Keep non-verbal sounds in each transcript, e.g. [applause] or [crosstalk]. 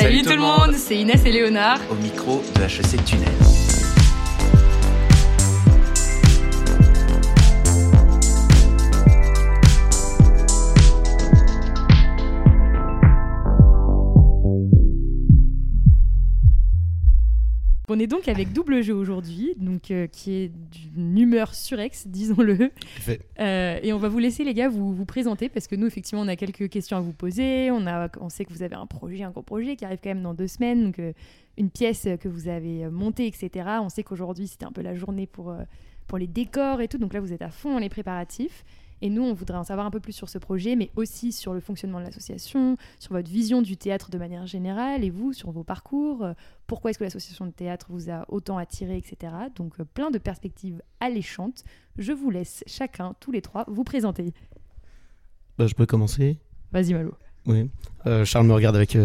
Salut, tout le monde, c'est Inès et Léonard. Au micro de HEC Tunnel. On est donc avec double jeu aujourd'hui, donc euh, qui est d'une humeur surex, disons-le. Euh, et on va vous laisser les gars vous, vous présenter parce que nous effectivement on a quelques questions à vous poser. On a, on sait que vous avez un projet, un gros projet qui arrive quand même dans deux semaines, donc euh, une pièce que vous avez montée, etc. On sait qu'aujourd'hui c'était un peu la journée pour pour les décors et tout, donc là vous êtes à fond dans les préparatifs. Et nous, on voudrait en savoir un peu plus sur ce projet, mais aussi sur le fonctionnement de l'association, sur votre vision du théâtre de manière générale, et vous, sur vos parcours, euh, pourquoi est-ce que l'association de théâtre vous a autant attiré, etc. Donc euh, plein de perspectives alléchantes. Je vous laisse chacun, tous les trois, vous présenter. Bah, je peux commencer? Vas-y Malo. Oui. Euh, Charles me regarde avec...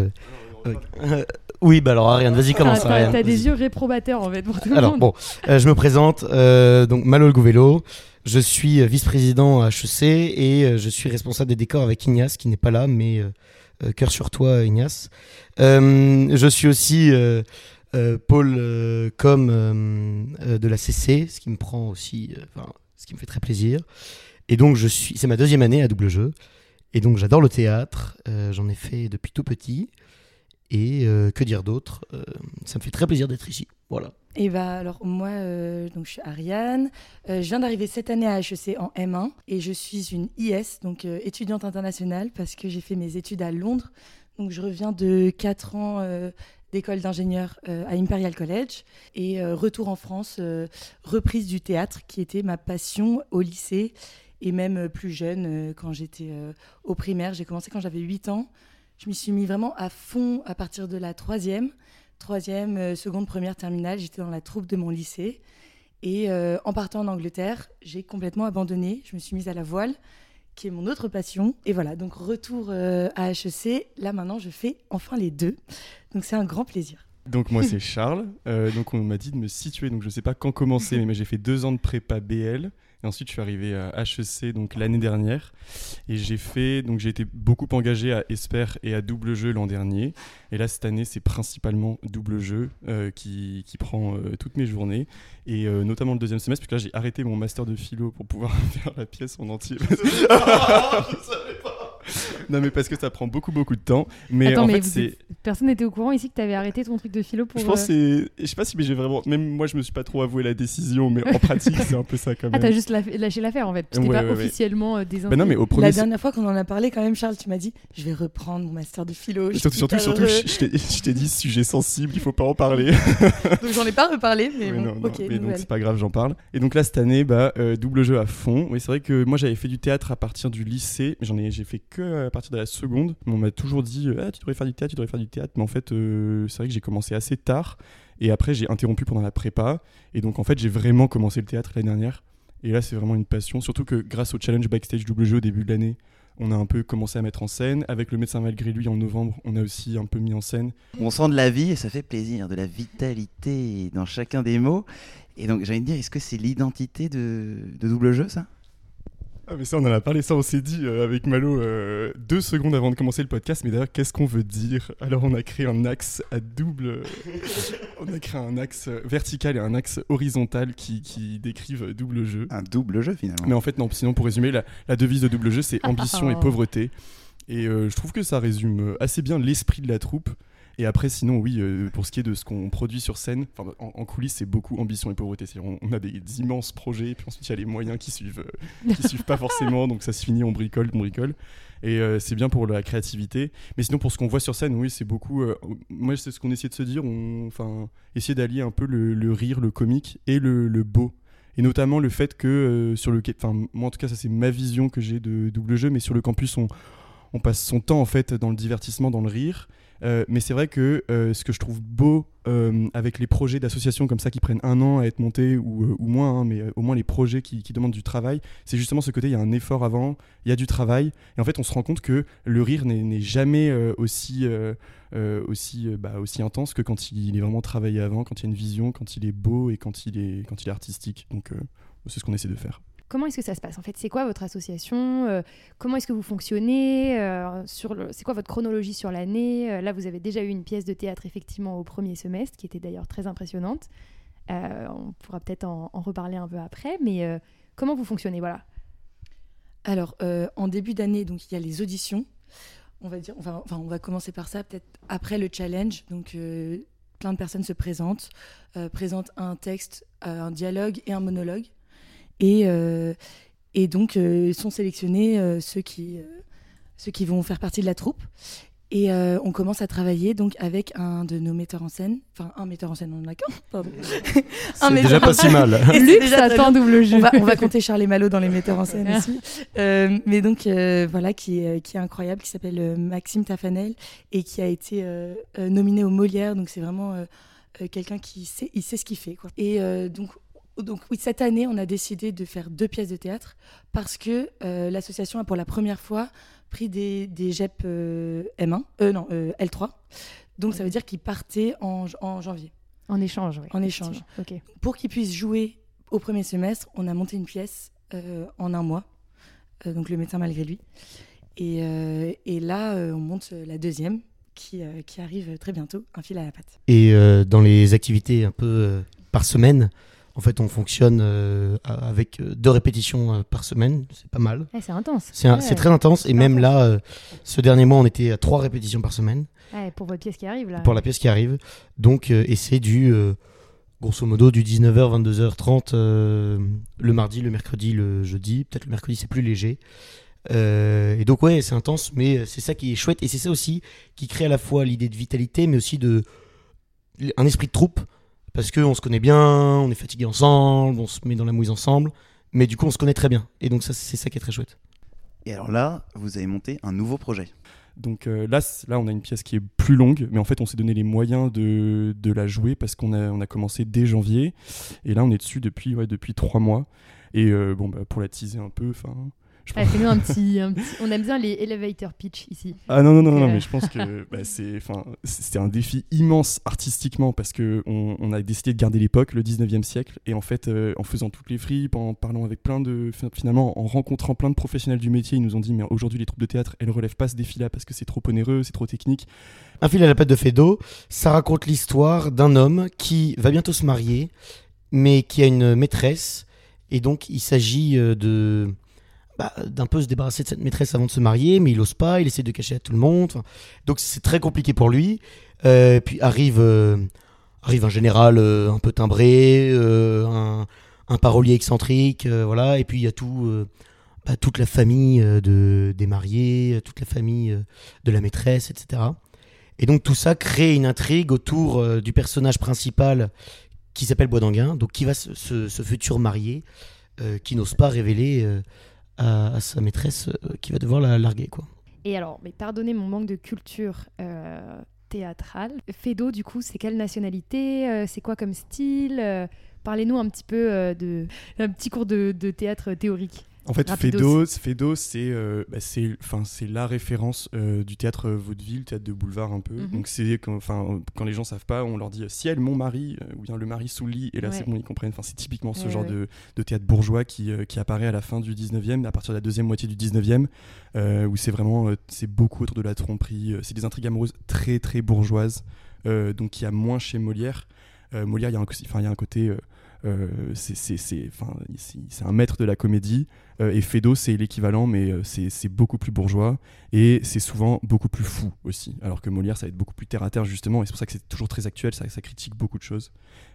oui, bah alors Ariane, vas-y, commence. T'as as des yeux réprobateurs en fait pour tout alors, le bon, je me présente, donc Malo Le Gouvello. Je suis euh, vice-président à HEC et euh, je suis responsable des décors avec Ignace, qui n'est pas là, mais euh, cœur sur toi, Ignace. je suis aussi pôle com de la CC, ce qui me prend aussi, ce qui me fait très plaisir. Et donc, je suis, c'est ma deuxième année à double jeu. Et donc, j'adore le théâtre. J'en ai fait depuis tout petit. Et que dire d'autre Ça me fait très plaisir d'être ici. Voilà. Et bah alors moi, euh, donc je suis Ariane. Euh, je viens d'arriver cette année à HEC en M1 et je suis une IS, donc euh, étudiante internationale, parce que j'ai fait mes études à Londres. Donc je reviens de 4 ans d'école d'ingénieur à Imperial College et retour en France, reprise du théâtre qui était ma passion au lycée et même plus jeune quand j'étais au primaire. J'ai commencé quand j'avais 8 ans. Je m'y suis mis vraiment à fond à partir de la troisième troisième, euh, seconde, première, terminale, j'étais dans la troupe de mon lycée. Et euh, en partant en Angleterre, j'ai complètement abandonné. Je me suis mise à la voile, qui est mon autre passion. Et voilà, donc retour euh, à HEC. Là maintenant, je fais enfin les deux. Donc c'est un grand plaisir. Donc moi c'est [laughs] Charles. donc on m'a dit de me situer. Donc je ne sais pas quand commencer, mais j'ai fait deux ans de prépa BL. Et ensuite, je suis arrivé à HEC donc l'année dernière et j'ai fait donc j'ai été beaucoup engagé à Esper et à Double Jeu l'an dernier. Et là cette année, c'est principalement Double Jeu euh, qui, qui, prend euh, toutes mes journées et euh, notamment le deuxième semestre puisque là j'ai arrêté mon master de philo pour pouvoir [laughs] faire la pièce en entier. [laughs] [laughs] non, mais parce que ça prend beaucoup, beaucoup de temps. Mais en fait, c'est. Personne n'était au courant ici que tu avais arrêté ton truc de philo pour. Je pense euh, c'est. Je sais pas si mais j'ai vraiment. Même moi, je me suis pas trop avoué la décision, mais en [laughs] pratique, c'est un peu ça quand même. Ah, t'as juste lâché l'affaire en fait. Tu pas officiellement euh, bah non, mais au premier... La dernière fois qu'on en a parlé, quand même, Charles, tu m'as dit je vais reprendre mon master de philo. Surtout, surtout, surtout je t'ai dit sujet sensible, il faut pas en parler. [laughs] [laughs] donc j'en ai pas reparlé, mais, bon, non. Mais donc c'est pas grave, j'en parle. Et donc là, cette année, bah, euh, double jeu à fond. Oui, c'est vrai que moi, j'avais fait du théâtre à partir du lycée, mais j'en ai, j'ai fait que à partir de la seconde. On m'a toujours dit ah, tu devrais faire du théâtre, tu devrais faire du théâtre. Mais en fait, euh, c'est vrai que j'ai commencé assez tard. Et après, j'ai interrompu pendant la prépa. Et donc, en fait, j'ai vraiment commencé le théâtre l'année dernière. Et là, c'est vraiment une passion. Surtout que grâce au challenge backstage double jeu au début de l'année, on a un peu commencé à mettre en scène. Avec le médecin malgré lui en novembre, on a aussi un peu mis en scène. On sent de la vie et ça fait plaisir, de la vitalité dans chacun des mots. Et donc, j'allais dire, est-ce que c'est l'identité de, de double jeu, ça? Ah mais ça on en a parlé, ça on s'est dit euh, avec Malo euh, deux secondes avant de commencer le podcast, mais d'ailleurs qu'est-ce qu'on veut dire? Alors on a créé un axe à double, [laughs] on a créé un axe vertical et un axe horizontal qui, qui décrivent double jeu. Un double jeu finalement. Mais en fait non, sinon pour résumer, la, la devise de double jeu c'est [laughs] ambition et pauvreté. Et euh, je trouve que ça résume assez bien l'esprit de la troupe. Et après, sinon, oui, euh, pour ce qui est de ce qu'on produit sur scène, en, en, coulisses, c'est beaucoup ambition et pauvreté. On, a des, immenses projets, et puis ensuite, il y a les moyens qui suivent, euh, qui suivent pas forcément, donc ça se finit, on bricole, on bricole. Et euh, c'est bien pour la créativité. Mais sinon, pour ce qu'on voit sur scène, oui, c'est beaucoup. moi, c'est ce qu'on essaie de se dire. Enfin, essayer d'allier un peu le, rire, le comique et le, le beau et notamment le fait que sur le enfin moi en tout cas ça c'est ma vision que j'ai de double jeu mais sur le campus on, on passe son temps en fait dans le divertissement dans le rire euh, mais c'est vrai que euh, ce que je trouve beau euh, avec les projets d'associations comme ça qui prennent un an à être montés ou, moins, hein, mais au moins les projets qui, demandent du travail, c'est justement ce côté, il y a un effort avant, il y a du travail, et en fait on se rend compte que le rire n'est jamais aussi, aussi, bah, aussi intense que quand il est vraiment travaillé avant, quand il y a une vision, quand il est beau et quand il est, quand il est artistique. Donc c'est ce qu'on essaie de faire. Comment est-ce que ça se passe En fait, c'est quoi votre association? Comment est-ce que vous fonctionnez? Le... C'est quoi votre chronologie sur l'année? Là, vous avez déjà eu une pièce de théâtre effectivement au premier semestre, qui était d'ailleurs très impressionnante. on pourra peut-être en, reparler un peu après, mais comment vous fonctionnez? Voilà. Alors, en début d'année, donc il y a les auditions on va dire, on va commencer par ça, peut-être après le challenge. Donc, euh, plein de personnes se présentent, euh, présentent un texte, euh, un dialogue et un monologue. Et, et donc, sont sélectionnés ceux, qui, ceux qui vont faire partie de la troupe. Et euh, on commence à travailler donc avec un de nos metteurs en scène, enfin un metteur en scène, on en a qu'un, pardon. C'est déjà pas si mal. [laughs] Luc, ça attend double jeu. On va, on va, compter Charlie Malo dans les metteurs en scène aussi. Euh, mais donc euh, voilà, qui est, qui est incroyable, qui s'appelle Maxime Tafanel et qui a été nominé au Molière. Donc c'est vraiment quelqu'un qui sait, il sait ce qu'il fait. Quoi. Et donc donc oui, cette année, on a décidé de faire deux pièces de théâtre parce que l'association a pour la première fois pris des, des GEP euh, M1, euh, non, euh, L3. Donc ça veut dire qu'ils partaient en, en, janvier. En échange, oui. En échange. Pour qu'ils puissent jouer au premier semestre, on a monté une pièce en un mois. donc le médecin malgré lui. Et, et là, on monte la deuxième qui, qui, arrive très bientôt, un fil à la patte. Et dans les activités un peu par semaine, en fait, on fonctionne euh, avec euh, deux répétitions euh, par semaine, c'est pas mal. c'est intense. C'est très intense. Et même là, ce dernier mois, on était à trois répétitions par semaine. pour votre pièce qui arrive là. Pour la pièce qui arrive. Donc, et c'est du, grosso modo, du 19h, 22h30 le mardi, le mercredi, le jeudi. Peut-être le mercredi, c'est plus léger. et donc, ouais, c'est intense, mais c'est ça qui est chouette. Et c'est ça aussi qui crée à la fois l'idée de vitalité, mais aussi de un esprit de troupe parce qu'on se connaît bien, on est fatigué ensemble, on se met dans la mouise ensemble, mais du coup on se connaît très bien. Et donc ça c'est ça qui est très chouette. Et alors là, vous avez monté un nouveau projet. Donc euh, là, là, on a une pièce qui est plus longue, mais en fait, on s'est donné les moyens de, de la jouer parce qu'on a, on a commencé dès janvier. Et là, on est dessus depuis, ouais, depuis trois mois. Et euh, bon, bah, pour la teaser un peu, enfin, nous [laughs] un petit, On aime bien les elevator pitch ici. Ah non, non, non, non mais je pense que bah, c'est un défi immense artistiquement parce qu'on on a décidé de garder l'époque, le 19e siècle, et en fait, euh, en faisant toutes les fripes, en parlant avec plein de. Finalement, en rencontrant plein de professionnels du métier, ils nous ont dit mais aujourd'hui, les troupes de théâtre, elles relèvent pas ce défi-là parce que c'est trop onéreux, c'est trop technique. Un fil à la patte de Fedo, ça raconte l'histoire d'un homme qui va bientôt se marier, mais qui a une maîtresse, et donc il s'agit euh, de bah, d'un peu se débarrasser de cette maîtresse avant de se marier, mais il ose pas, il essaie de cacher à tout le monde. Donc c'est très compliqué pour lui. Euh, puis arrive, euh, arrive un général euh, un peu timbré, un, un, parolier excentrique, voilà. Et puis il y a tout, bah, toute la famille de, des mariés, toute la famille de la maîtresse, etc. Et donc tout ça crée une intrigue autour du personnage principal qui s'appelle Boisdanguin, donc qui va ce, ce futur marié, qui n'ose pas révéler à, sa maîtresse euh, qui va devoir la larguer. Quoi. Et alors, mais pardonnez mon manque de culture euh, théâtrale. Fedo, du coup, c'est quelle nationalité euh, C'est quoi comme style Parlez-nous un petit peu de un petit cours de théâtre théorique. En fait, Fedo c'est euh, bah, la référence euh, du théâtre vaudeville, théâtre de boulevard un peu. Mhm. Donc c'est quand, quand les gens savent pas, on leur dit ciel, mon mari, euh, ou bien le mari sous le lit, et là c'est bon, ils comprennent. C'est typiquement ce genre De, de, théâtre bourgeois qui, qui, apparaît à la fin du 19e, à partir de la deuxième moitié du 19e, où c'est vraiment c'est beaucoup autour de la tromperie. c'est des intrigues amoureuses très très bourgeoises, donc il y a moins chez Molière. Molière, il y, a un, y a un côté euh, c'est un maître de la comédie. Euh, et Fedo, c'est l'équivalent, mais euh, c'est beaucoup plus bourgeois. Et c'est souvent beaucoup plus fou aussi. Alors que Molière, ça va être beaucoup plus terre à terre, justement. Et c'est pour ça que c'est toujours très actuel, ça, critique beaucoup de choses.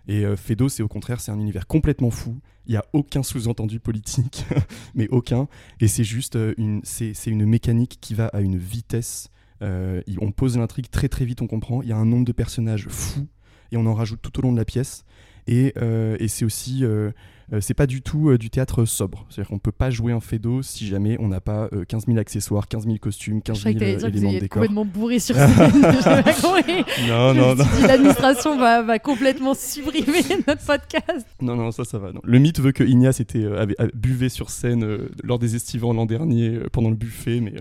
Et Fedo, c'est au contraire, c'est un univers complètement fou. Il n'y a aucun sous-entendu politique, [laughs] mais aucun. Et c'est juste une, une mécanique qui va à une vitesse. on pose l'intrigue très très vite, on comprend. Il y a un nombre de personnages fous et on en rajoute tout au long de la pièce. Euh, et, c'est aussi, euh, euh, c'est pas du tout du théâtre sobre. C'est-à-dire qu'on peut pas jouer un fédo si jamais on n'a pas 15 000 accessoires, 15 000 costumes, 15 000 éléments de décor. complètement bourré sur [laughs] scène. [laughs] non, non, non. L'administration va, va, complètement supprimer [laughs] notre podcast. Non, non, ça, ça va. Non. Le mythe veut que Ignace était, avait, buvait sur scène lors des estivants l'an dernier pendant le buffet, mais,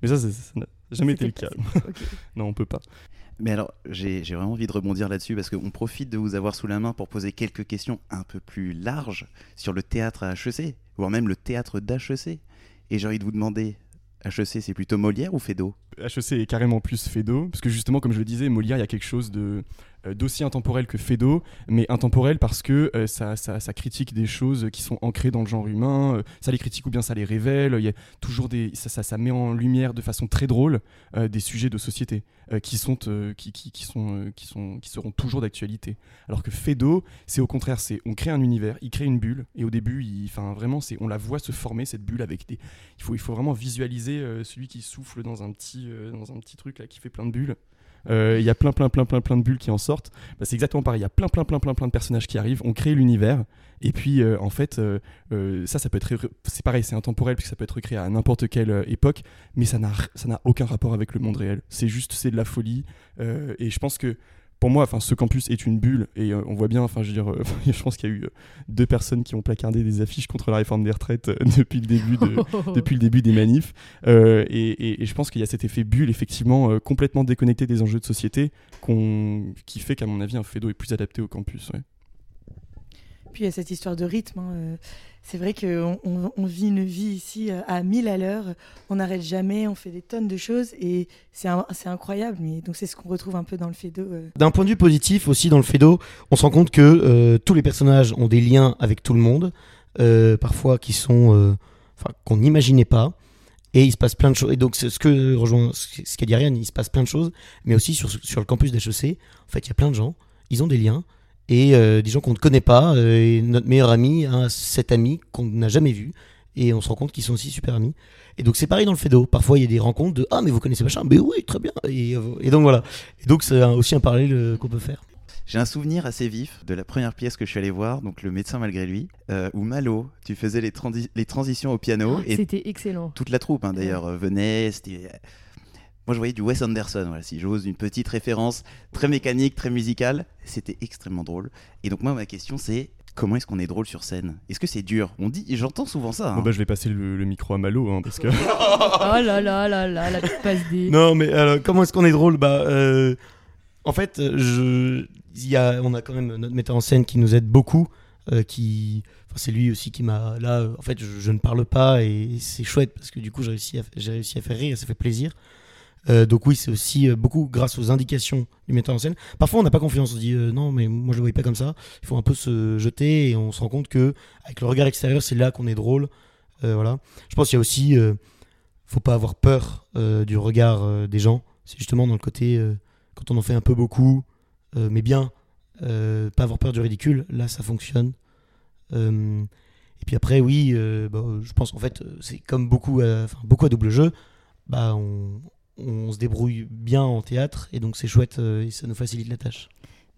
mais ça, ça n'a jamais été le cas. non, on peut pas. Mais alors, j'ai vraiment envie de rebondir là-dessus parce qu'on profite de vous avoir sous la main pour poser quelques questions un peu plus larges sur le théâtre à HEC, voire même le théâtre d'HEC. Et j'ai envie de vous demander, HEC, c'est plutôt Molière ou Fédo HEC est carrément plus Fédo, parce que justement, comme je le disais, Molière, il y a quelque chose de d'aussi intemporel que Fédo, mais intemporel parce que euh, ça, critique des choses qui sont ancrées dans le genre humain, euh, ça les critique ou bien ça les révèle, y a toujours des, ça, met en lumière de façon très drôle des sujets de société qui, sont, qui, sont, qui, sont, qui seront toujours d'actualité. Alors que Fédo, c'est au contraire, c'est on crée un univers, il crée une bulle, et au début, vraiment, c'est on la voit se former, cette bulle, avec des... Il faut, il faut vraiment visualiser celui qui souffle dans un petit, dans un petit truc là, qui fait plein de bulles. Euh, il y a plein, plein, plein, plein, plein de bulles qui en sortent. Bah, c'est exactement pareil. Il y a plein, plein, plein, plein, plein de personnages qui arrivent. On crée l'univers. Et puis, euh, en fait, euh, ça, ça peut être. C'est pareil, c'est intemporel, puisque ça peut être recréé à n'importe quelle époque, mais ça n'a aucun rapport avec le monde réel. C'est juste, c'est de la folie. et je pense que pour moi, enfin, ce campus est une bulle et euh, on voit bien, enfin, je veux dire, euh, [laughs] je pense qu'il y a eu euh, deux personnes qui ont placardé des affiches contre la réforme des retraites [laughs] depuis le début, [laughs] depuis le début des manifs. Et, je pense qu'il y a cet effet bulle, effectivement, complètement déconnecté des enjeux de société, qui fait qu'à mon avis, un FEDO est plus adapté au campus. Puis il y a cette histoire de rythme. Hein, c'est vrai qu'on on, vit une vie ici euh, à 1000 à l'heure, on n'arrête jamais, on fait des tonnes de choses et c'est incroyable. Donc c'est ce qu'on retrouve un peu dans le FEDO. Euh. D'un point de vue positif aussi dans le FEDO, on se rend compte que euh, tous les personnages ont des liens avec tout le monde, parfois qui sont, qu'on n'imaginait pas. Et il se passe plein de choses. Et donc, ce que rejoint ce qu'a dit Ariane, il se passe plein de choses. Mais aussi sur, sur le campus d'HEC, en fait, il y a plein de gens, ils ont des liens et euh, des gens qu'on ne connaît pas. Euh, et notre meilleur ami a cet ami qu'on n'a jamais vu et on se rend compte qu'ils sont aussi super amis. Et donc c'est pareil dans le FEDO. Parfois il y a des rencontres de ah mais vous connaissez machin, mais oui très bien. Et, et donc voilà. Et donc c'est aussi un parallèle euh, qu'on peut faire. J'ai un souvenir assez vif de la première pièce que je suis allé voir, donc Le médecin malgré lui, où Malo, tu faisais les, les transitions au piano. et c'était excellent. Toute la troupe hein, d'ailleurs venait, c'était moi, je voyais du Wes Anderson, voilà, si j'ose, une petite référence très mécanique, très musicale. C'était extrêmement drôle. Et donc, moi, ma question, c'est comment est-ce qu'on est drôle sur scène? Est-ce que c'est dur? On dit, j'entends souvent ça. Hein. bah, je vais passer le, micro à Malo, hein, parce que. [laughs] oh là là là là, la passe des. Non, mais comment est-ce qu'on est drôle? Bah, euh, en fait, je, y a, on a quand même notre metteur en scène qui nous aide beaucoup, euh, qui. Enfin, c'est lui aussi qui m'a. Là, en fait, je, ne parle pas et c'est chouette parce que du coup, j'ai réussi, à, réussi à faire rire et ça fait plaisir. Euh, donc oui, c'est aussi euh, beaucoup grâce aux indications du metteur en scène. Parfois, on n'a pas confiance. On se dit euh, non, mais moi je le voyais pas comme ça. Il faut un peu se jeter et on se rend compte que avec le regard extérieur, c'est là qu'on est drôle. voilà. Je pense qu'il y a aussi, faut pas avoir peur du regard des gens. C'est justement dans le côté quand on en fait un peu beaucoup, mais bien, pas avoir peur du ridicule. Là, ça fonctionne. et puis après, oui, bah, je pense en fait, c'est comme beaucoup, beaucoup à double jeu. Bah, on, on se débrouille bien en théâtre et donc c'est chouette euh, et ça nous facilite la tâche.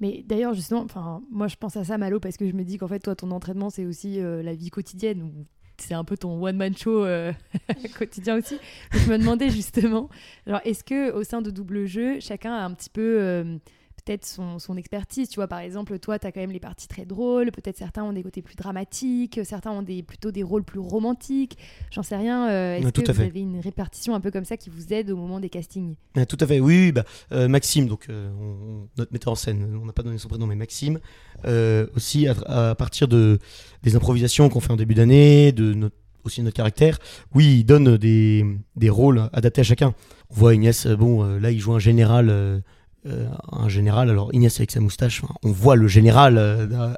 Mais d'ailleurs, justement, moi je pense à ça, Malo, parce que je me dis qu'en fait, toi, ton entraînement, c'est aussi euh, la vie quotidienne. C'est un peu ton one-man show euh, [laughs] quotidien aussi. je me demandais justement, alors, est-ce que au sein de double jeu, chacun a un petit peu peut-être son, son, expertise. Tu vois, par exemple, toi, tu as quand même les parties très drôles. Peut-être certains ont des côtés plus dramatiques, certains ont des, plutôt des rôles plus romantiques. J'en sais rien. Euh, est-ce que vous avez une répartition un peu comme ça qui vous aide au moment des castings? Tout à fait, oui. bah, euh, Maxime, donc, euh, notre metteur en scène, on n'a pas donné son prénom, mais Maxime, aussi à, partir de, des improvisations qu'on fait en début d'année, de notre aussi notre caractère. Oui, il donne des, des, rôles adaptés à chacun. On voit Ignace, bon, là, il joue un général euh, un général. Alors Ignace avec sa moustache, on voit le général euh,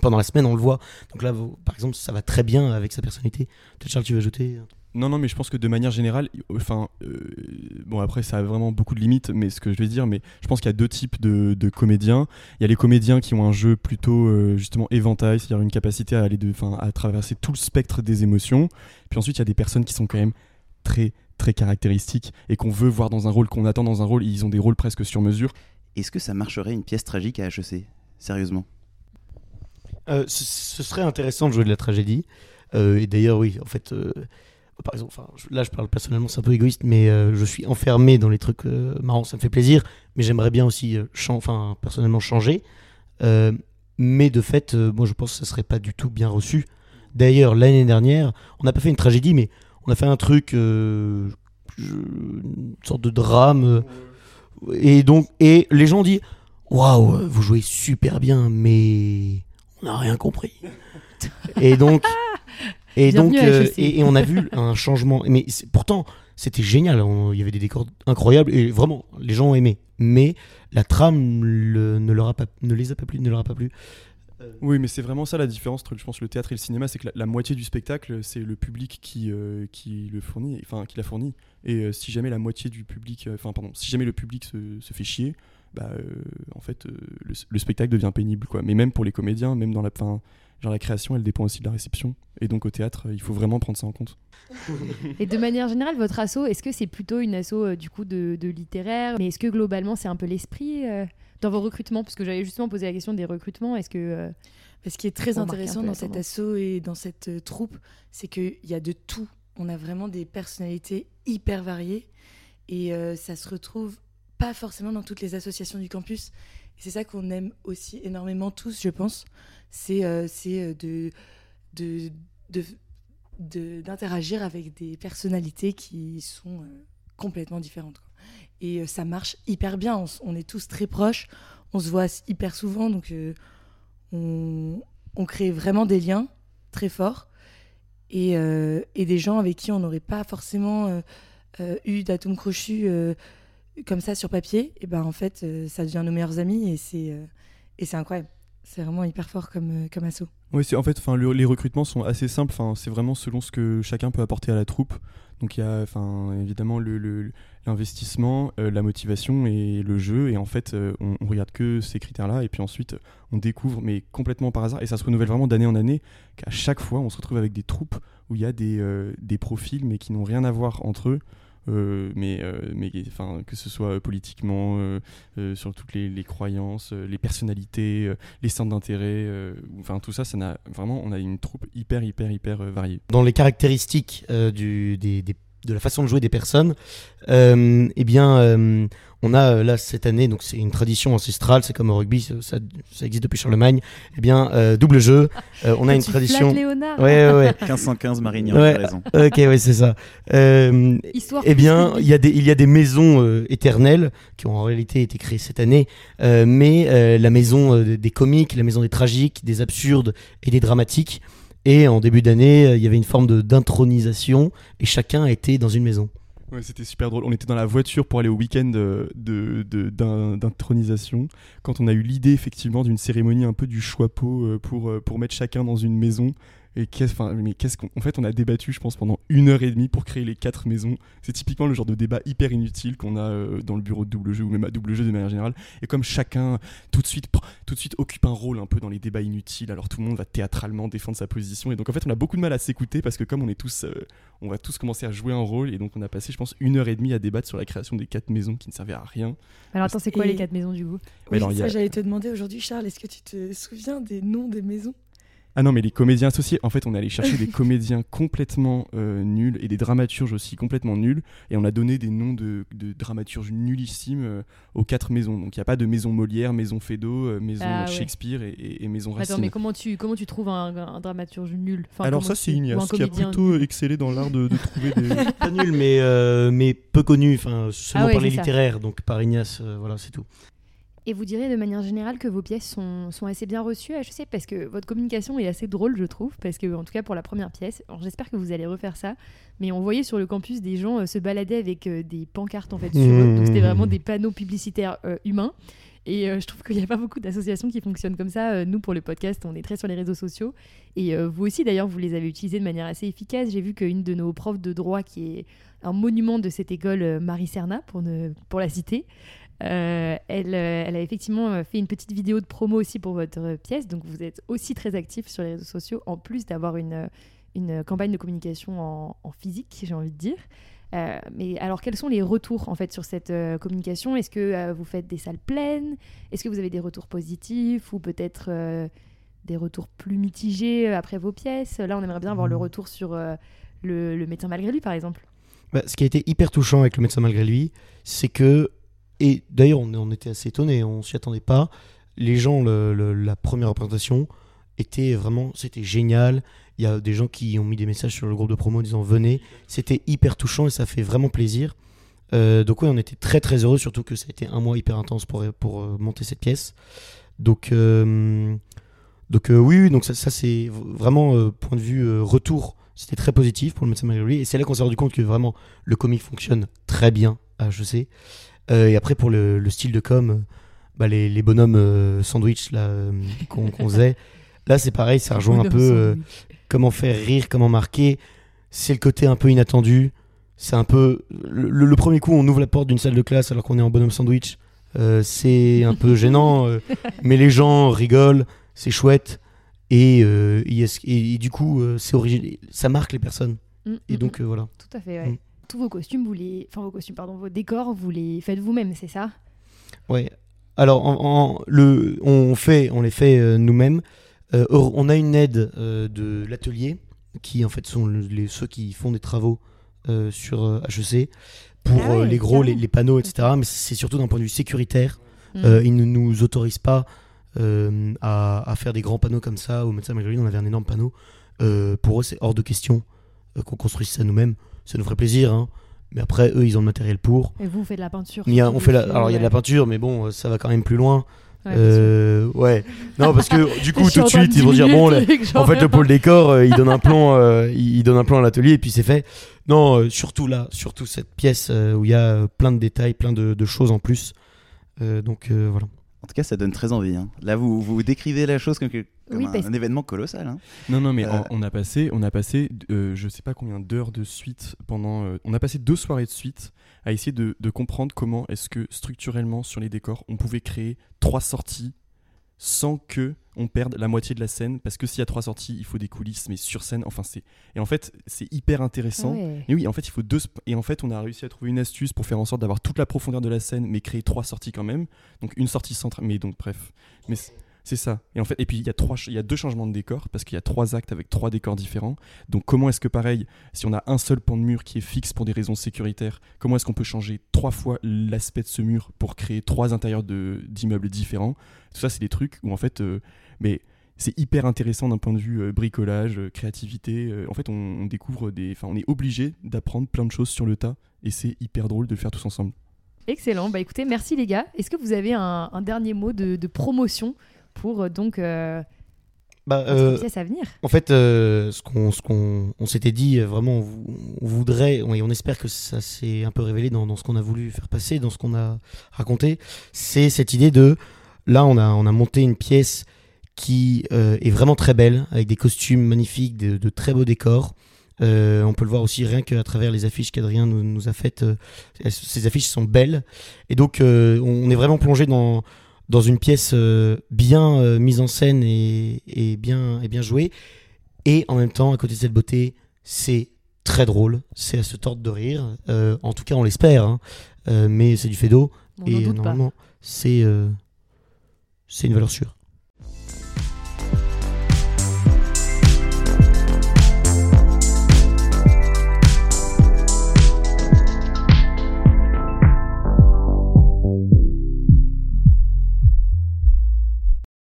pendant la semaine, on le voit. Donc là, par exemple, ça va très bien avec sa personnalité. Peut-être Charles, tu veux ajouter non, non, mais je pense que de manière générale, enfin, euh, bon après ça a vraiment beaucoup de limites, mais ce que je vais dire, mais je pense qu'il y a deux types de, comédiens. Il y a les comédiens qui ont un jeu plutôt justement éventail, c'est-à-dire une capacité à aller de, à traverser tout le spectre des émotions. Puis ensuite il y a des personnes qui sont quand même très très caractéristiques et qu'on veut voir dans un rôle, qu'on attend dans un rôle, ils ont des rôles presque sur mesure. Est-ce que ça marcherait une pièce tragique à HEC Sérieusement? Euh, ce, serait intéressant de jouer de la tragédie. Euh, et d'ailleurs, oui, en fait, euh, par exemple, là je parle personnellement, c'est un peu égoïste, mais je suis enfermé dans les trucs marrants, ça me fait plaisir, mais j'aimerais bien aussi, enfin, personnellement, changer. mais de fait, moi je pense que ça serait pas du tout bien reçu. D'ailleurs, l'année dernière, on n'a pas fait une tragédie, mais on a fait un truc, euh, une sorte de drame. et donc, et les gens disent Waouh, vous jouez super bien, mais on n'a rien compris. et donc, [laughs] Et donc, et, on a vu un changement. Mais pourtant, c'était génial. Il y avait des décors incroyables et vraiment, les gens ont aimé. Mais la trame ne, leur pas, ne les a pas plu, ne leur a pas plu. Euh, oui, mais c'est vraiment ça la différence entre, je pense, le théâtre et le cinéma, c'est que la, moitié du spectacle, c'est le public qui, euh, qui le fournit, enfin qui l'a fourni. Et euh, si jamais la moitié du public, enfin pardon, si jamais le public se, se fait chier, bah en fait le, spectacle devient pénible, quoi. Mais même pour les comédiens, même dans la, fin, genre la création, elle dépend aussi de la réception. Et donc au théâtre, il faut vraiment prendre ça en compte. [laughs] et de manière générale, votre asso, est-ce que c'est plutôt une asso du coup de, de littéraire, mais est-ce que globalement c'est un peu l'esprit dans vos recrutements Parce que j'avais justement posé la question des recrutements. Est-ce que. Euh, ce qui est très intéressant dans cet assaut et dans cette euh, troupe, c'est qu'il y a de tout. On a vraiment des personnalités hyper variées et euh, ça se retrouve pas forcément dans toutes les associations du campus. c'est ça qu'on aime aussi énormément tous, je pense. C'est de, de, d'interagir avec des personnalités qui sont complètement différentes. Et euh, ça marche hyper bien. On, est tous très proches. On se voit hyper souvent. Donc, euh, on, crée vraiment des liens très forts. Et, euh, et des gens avec qui on n'aurait pas forcément eu d'atomes crochus comme ça sur papier. Et ben en fait, ça devient nos meilleurs amis. Et c'est et incroyable. C'est vraiment hyper fort comme, comme assaut. Oui, en fait, les recrutements sont assez simples. C'est vraiment selon ce que chacun peut apporter à la troupe. Donc il y a enfin, évidemment l'investissement, euh, la motivation et le jeu. Et en fait, euh, on, regarde que ces critères-là. Et puis ensuite, on découvre, mais complètement par hasard, et ça se renouvelle vraiment d'année en année, qu'à chaque fois, on se retrouve avec des troupes où il y a des, euh, des profils, mais qui n'ont rien à voir entre eux. Euh, mais, euh, mais que ce soit politiquement, euh, sur toutes les, les croyances, les personnalités, les centres d'intérêt, enfin tout ça, ça n'a vraiment, on a une troupe hyper, hyper, hyper variée. Dans les caractéristiques du, des, des de la façon de jouer des personnes, euh, eh bien, euh, on a euh, là cette année, donc c'est une tradition ancestrale, c'est comme au rugby, ça, ça, existe depuis Charlemagne. Eh bien, euh, double jeu, on a une tradition. Léonard. Ouais, ouais, 1515 Marignan, ouais, [laughs] raison. Ok, ouais, c'est ça. Histoire. Eh bien, il y a des, il y a des maisons éternelles qui ont en réalité été créées cette année, mais la maison des comiques, la maison des tragiques, des absurdes et des dramatiques. Et en début d'année, euh, il y avait une forme d'intronisation et chacun était dans une maison. Ouais, c'était super drôle. On était dans la voiture pour aller au week-end euh, d'intronisation. De, quand on a eu l'idée effectivement d'une cérémonie un peu du choix euh, pour, pour mettre chacun dans une maison et qu'est-ce, mais qu'est-ce qu'en fait, on a débattu, je pense, pendant une heure et demie pour créer les quatre maisons. C'est typiquement le genre de débat hyper inutile qu'on a euh, dans le bureau de double jeu ou même à double jeu de manière générale. Et comme chacun tout de suite, tout de suite occupe un rôle un peu dans les débats inutiles, alors tout le monde va théâtralement défendre sa position. Et donc en fait, on a beaucoup de mal à s'écouter parce que comme on est tous, euh, on va tous commencer à jouer un rôle. Et donc on a passé, je pense, une heure et demie à débattre sur la création des quatre maisons qui ne servaient à rien. Alors attends, c'est quoi les quatre maisons du coup? Oui, ça, j'allais te demander aujourd'hui, Charles, est-ce que tu te souviens des noms des maisons? Ah non, mais les comédiens associés, en fait, on est allé chercher des [laughs] comédiens complètement euh, nuls et des dramaturges aussi complètement nuls. Et on a donné des noms de, dramaturges nullissimes euh, aux quatre maisons. Donc il n'y a pas de maison Molière, maison Feydeau, euh, maison ah Shakespeare et, maison Racine. Attends, mais comment tu, comment tu trouves un, dramaturge nul? Alors ça, c'est Ignace qui a plutôt excellé dans l'art de, trouver des... [laughs] pas nul, mais, mais peu connu, enfin, seulement ah par les littéraires, donc par Ignace, voilà, c'est tout. Et vous direz de manière générale que vos pièces sont, sont assez bien reçues à HEC parce que votre communication est assez drôle, je trouve, parce que, en tout cas, pour la première pièce, j'espère que vous allez refaire ça, mais on voyait sur le campus des gens euh, se balader avec euh, des pancartes en fait sur eux. Donc c'était vraiment des panneaux publicitaires euh, humains. Et je trouve qu'il n'y a pas beaucoup d'associations qui fonctionnent comme ça. nous, pour le podcast, on est très sur les réseaux sociaux. Et vous aussi, d'ailleurs, vous les avez utilisés de manière assez efficace. J'ai vu qu'une de nos profs de droit, qui est un monument de cette école, Marie Serna, pour, ne, pour la citer, euh, elle, euh, elle, a effectivement euh, fait une petite vidéo de promo aussi pour votre pièce, donc vous êtes aussi très actif sur les réseaux sociaux, en plus d'avoir une, une campagne de communication en, physique, j'ai envie de dire. mais alors, quels sont les retours en fait sur cette communication? Est-ce que vous faites des salles pleines? Est-ce que vous avez des retours positifs ou peut-être des retours plus mitigés après vos pièces? Là, on aimerait bien avoir le mmh. retour sur le, le, médecin malgré lui, par exemple. Bah, ce qui a été hyper touchant avec le médecin malgré lui, c'est que et d'ailleurs, on, était assez étonnés, on s'y attendait pas. Les gens, la première représentation, était vraiment, c'était génial. Il y a des gens qui ont mis des messages sur le groupe de promo en disant venez. C'était hyper touchant et ça fait vraiment plaisir. Euh, donc oui, on était très très heureux, surtout que ça a été un mois hyper intense pour, pour euh, monter cette pièce. Donc, euh, donc oui, donc ça, c'est vraiment point de vue retour C'était très positif pour le médecin malgré. Et c'est là qu'on s'est rendu compte que vraiment le comic fonctionne très bien à HEC. Euh, et après, pour le, style de com, bah, les, bonhommes euh, sandwich euh, qu'on faisait, là c'est pareil, ça rejoint un peu comment faire rire, comment marquer. C'est le côté un peu inattendu. C'est un peu. Le, premier coup, on ouvre la porte d'une salle de classe alors qu'on est en bonhomme sandwich. c'est un peu gênant, [laughs] mais les gens rigolent, c'est chouette. Et, et, du coup, c'est ça marque les personnes. Mm, et mm, donc, mm. voilà. Tout à fait, ouais tous vos costumes, vous les, enfin vos costumes, pardon, vos décors, vous les faites vous-même, c'est ça? Oui. Alors, en, le, on fait, on les fait euh, nous-mêmes. Euh, on a une aide euh, de l'atelier qui en fait sont les, ceux qui font des travaux sur HEC pour ah les gros, les, panneaux, etc. Mais c'est surtout d'un point de vue sécuritaire. Hmm. ils ne nous autorisent pas à, faire des grands panneaux comme ça. Au médecin Marguerite, on avait un énorme panneau. pour eux, c'est hors de question qu'on construise ça nous-mêmes ça nous ferait plaisir. Hein. Mais après, eux, ils ont le matériel pour. Et vous, vous faites de la peinture il on fait la... Alors, il y a de la peinture, mais bon, ça va quand même plus loin. Ouais, euh, ouais. non parce que du [laughs] coup tout de suite ils vont dire bon en fait le pôle décor euh, il donne un plan euh, il donne un plan à l'atelier et puis c'est fait non surtout là surtout cette pièce où il y a plein de détails plein de, de choses en plus donc voilà en tout cas, ça donne très envie. Hein. Là, vous, vous décrivez la chose comme, un, événement colossal. Hein. Non, non, mais euh. on a passé, on a passé euh, je sais pas combien d'heures de suite pendant. Euh, on a passé deux soirées de suite à essayer de, de comprendre comment est-ce que structurellement sur les décors, on pouvait créer trois sorties sans que on perde la moitié de la scène parce que s'il y a trois sorties, il faut des coulisses mais sur scène. Enfin c'est et en fait c'est hyper intéressant. Et oui, en fait il faut deux et en fait on a réussi à trouver une astuce pour faire en sorte d'avoir toute la profondeur de la scène mais créer trois sorties quand même. Donc une sortie centrale. Mais donc bref, mais c'est ça. Et en fait, et puis il y a trois, il y a deux changements de décor parce qu'il y a trois actes avec trois décors différents. Donc comment est-ce que pareil, si on a un seul pan de mur qui est fixe pour des raisons sécuritaires, comment est-ce qu'on peut changer trois fois l'aspect de ce mur pour créer trois intérieurs d'immeubles différents? Tout ça, c'est des trucs où en fait, euh, mais c'est hyper intéressant d'un point de vue euh, bricolage, euh, créativité. en fait, on, découvre des, enfin, on est obligé d'apprendre plein de choses sur le tas et c'est hyper drôle de le faire tous ensemble. Excellent. Bah écoutez, merci les gars. Est-ce que vous avez un, dernier mot de promotion pour euh, donc euh, bah, euh, pièce à venir. En fait, ce qu'on ce qu'on on s'était dit, vraiment, on, voudrait, et on espère que ça s'est un peu révélé dans, dans ce qu'on a voulu faire passer, dans ce qu'on a raconté, c'est cette idée de, là, on a, on a monté une pièce qui est vraiment très belle, avec des costumes magnifiques, de, très beaux décors. on peut le voir aussi rien qu'à travers les affiches qu'Adrien nous, nous, a faites. ces affiches sont belles. Et donc, on est vraiment plongé dans, dans une pièce euh, bien euh, mise en scène et, bien, et bien jouée. Et en même temps, à côté de cette beauté, c'est très drôle, c'est à se tordre de rire. Euh, en tout cas, on l'espère, hein. mais c'est du fait d'eau. et normalement, c'est c'est une valeur sûre.